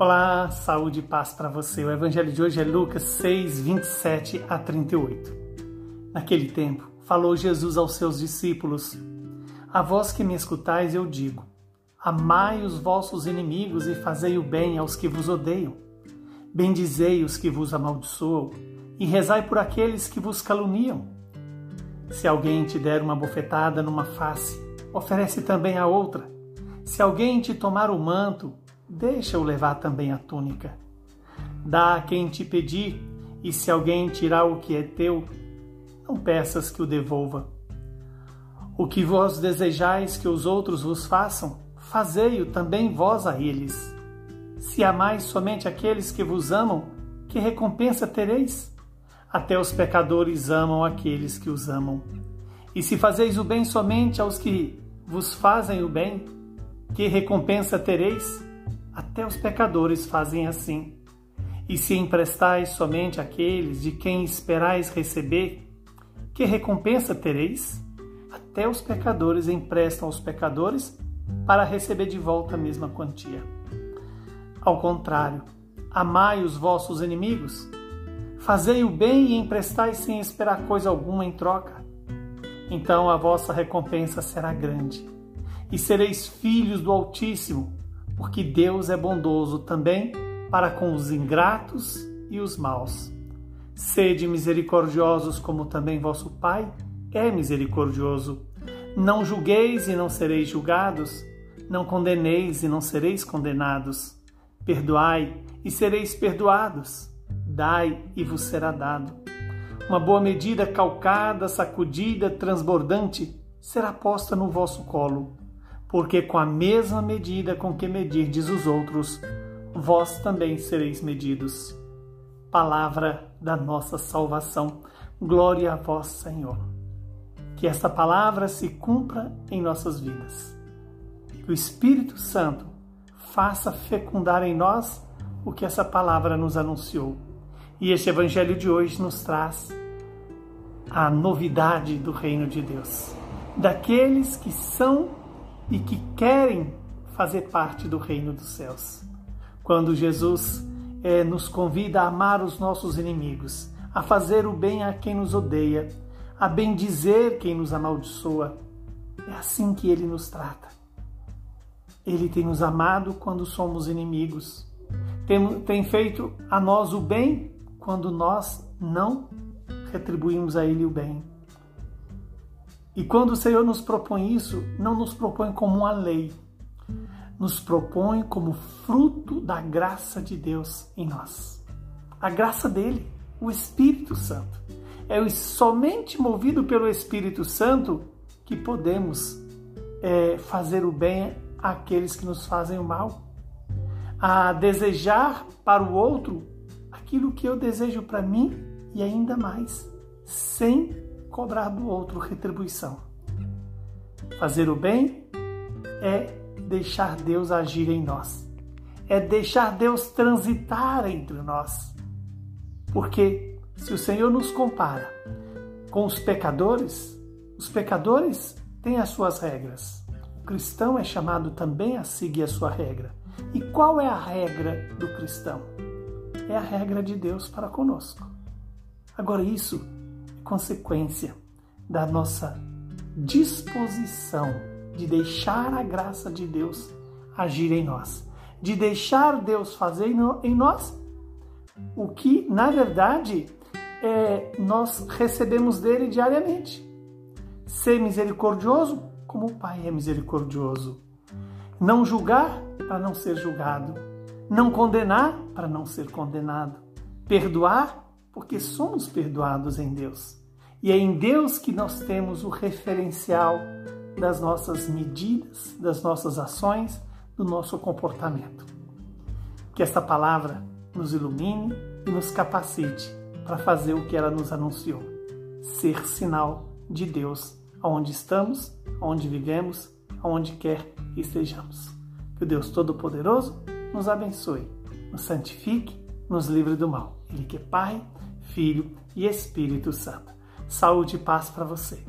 Olá, saúde e paz para você. O evangelho de hoje é Lucas 6, 27 a 38. Naquele tempo, falou Jesus aos seus discípulos: A vós que me escutais, eu digo: Amai os vossos inimigos e fazei o bem aos que vos odeiam. Bendizei os que vos amaldiçoam e rezai por aqueles que vos caluniam. Se alguém te der uma bofetada numa face, oferece também a outra. Se alguém te tomar o manto, deixa-o levar também a túnica. Dá a quem te pedir, e se alguém tirar o que é teu, não peças que o devolva. O que vós desejais que os outros vos façam, fazei-o também vós a eles. Se amais somente aqueles que vos amam, que recompensa tereis? Até os pecadores amam aqueles que os amam. E se fazeis o bem somente aos que vos fazem o bem, que recompensa tereis? Até os pecadores fazem assim. E se emprestais somente àqueles de quem esperais receber, que recompensa tereis? Até os pecadores emprestam aos pecadores para receber de volta a mesma quantia. Ao contrário, amai os vossos inimigos, fazei o bem e emprestai sem esperar coisa alguma em troca. Então a vossa recompensa será grande, e sereis filhos do Altíssimo porque Deus é bondoso também para com os ingratos e os maus. Sede misericordiosos, como também vosso Pai é misericordioso. Não julgueis e não sereis julgados, não condeneis e não sereis condenados. Perdoai e sereis perdoados. Dai e vos será dado. Uma boa medida calcada, sacudida, transbordante, será posta no vosso colo porque com a mesma medida com que medirdes os outros, vós também sereis medidos. Palavra da nossa salvação. Glória a vós, Senhor. Que esta palavra se cumpra em nossas vidas. Que o Espírito Santo faça fecundar em nós o que essa palavra nos anunciou. E este evangelho de hoje nos traz a novidade do reino de Deus. Daqueles que são e que querem fazer parte do reino dos céus. Quando Jesus é, nos convida a amar os nossos inimigos, a fazer o bem a quem nos odeia, a bendizer quem nos amaldiçoa, é assim que ele nos trata. Ele tem nos amado quando somos inimigos, tem, tem feito a nós o bem quando nós não retribuímos a ele o bem. E quando o Senhor nos propõe isso, não nos propõe como uma lei, nos propõe como fruto da graça de Deus em nós. A graça dele, o Espírito Santo. É somente movido pelo Espírito Santo que podemos é, fazer o bem àqueles que nos fazem o mal, a desejar para o outro aquilo que eu desejo para mim e ainda mais, sem cobrar do outro retribuição. Fazer o bem é deixar Deus agir em nós, é deixar Deus transitar entre nós. Porque se o Senhor nos compara com os pecadores, os pecadores têm as suas regras. O cristão é chamado também a seguir a sua regra. E qual é a regra do cristão? É a regra de Deus para conosco. Agora, isso consequência da nossa disposição de deixar a graça de Deus agir em nós, de deixar Deus fazer em nós o que, na verdade, é, nós recebemos dele diariamente. Ser misericordioso como o Pai é misericordioso. Não julgar para não ser julgado. Não condenar para não ser condenado. Perdoar porque somos perdoados em Deus. E é em Deus que nós temos o referencial das nossas medidas, das nossas ações, do nosso comportamento. Que esta palavra nos ilumine e nos capacite para fazer o que ela nos anunciou: ser sinal de Deus aonde estamos, aonde vivemos, aonde quer que estejamos. Que o Deus Todo-Poderoso nos abençoe, nos santifique, nos livre do mal. Ele que é Pai, Filho e Espírito Santo. Saúde e paz para você.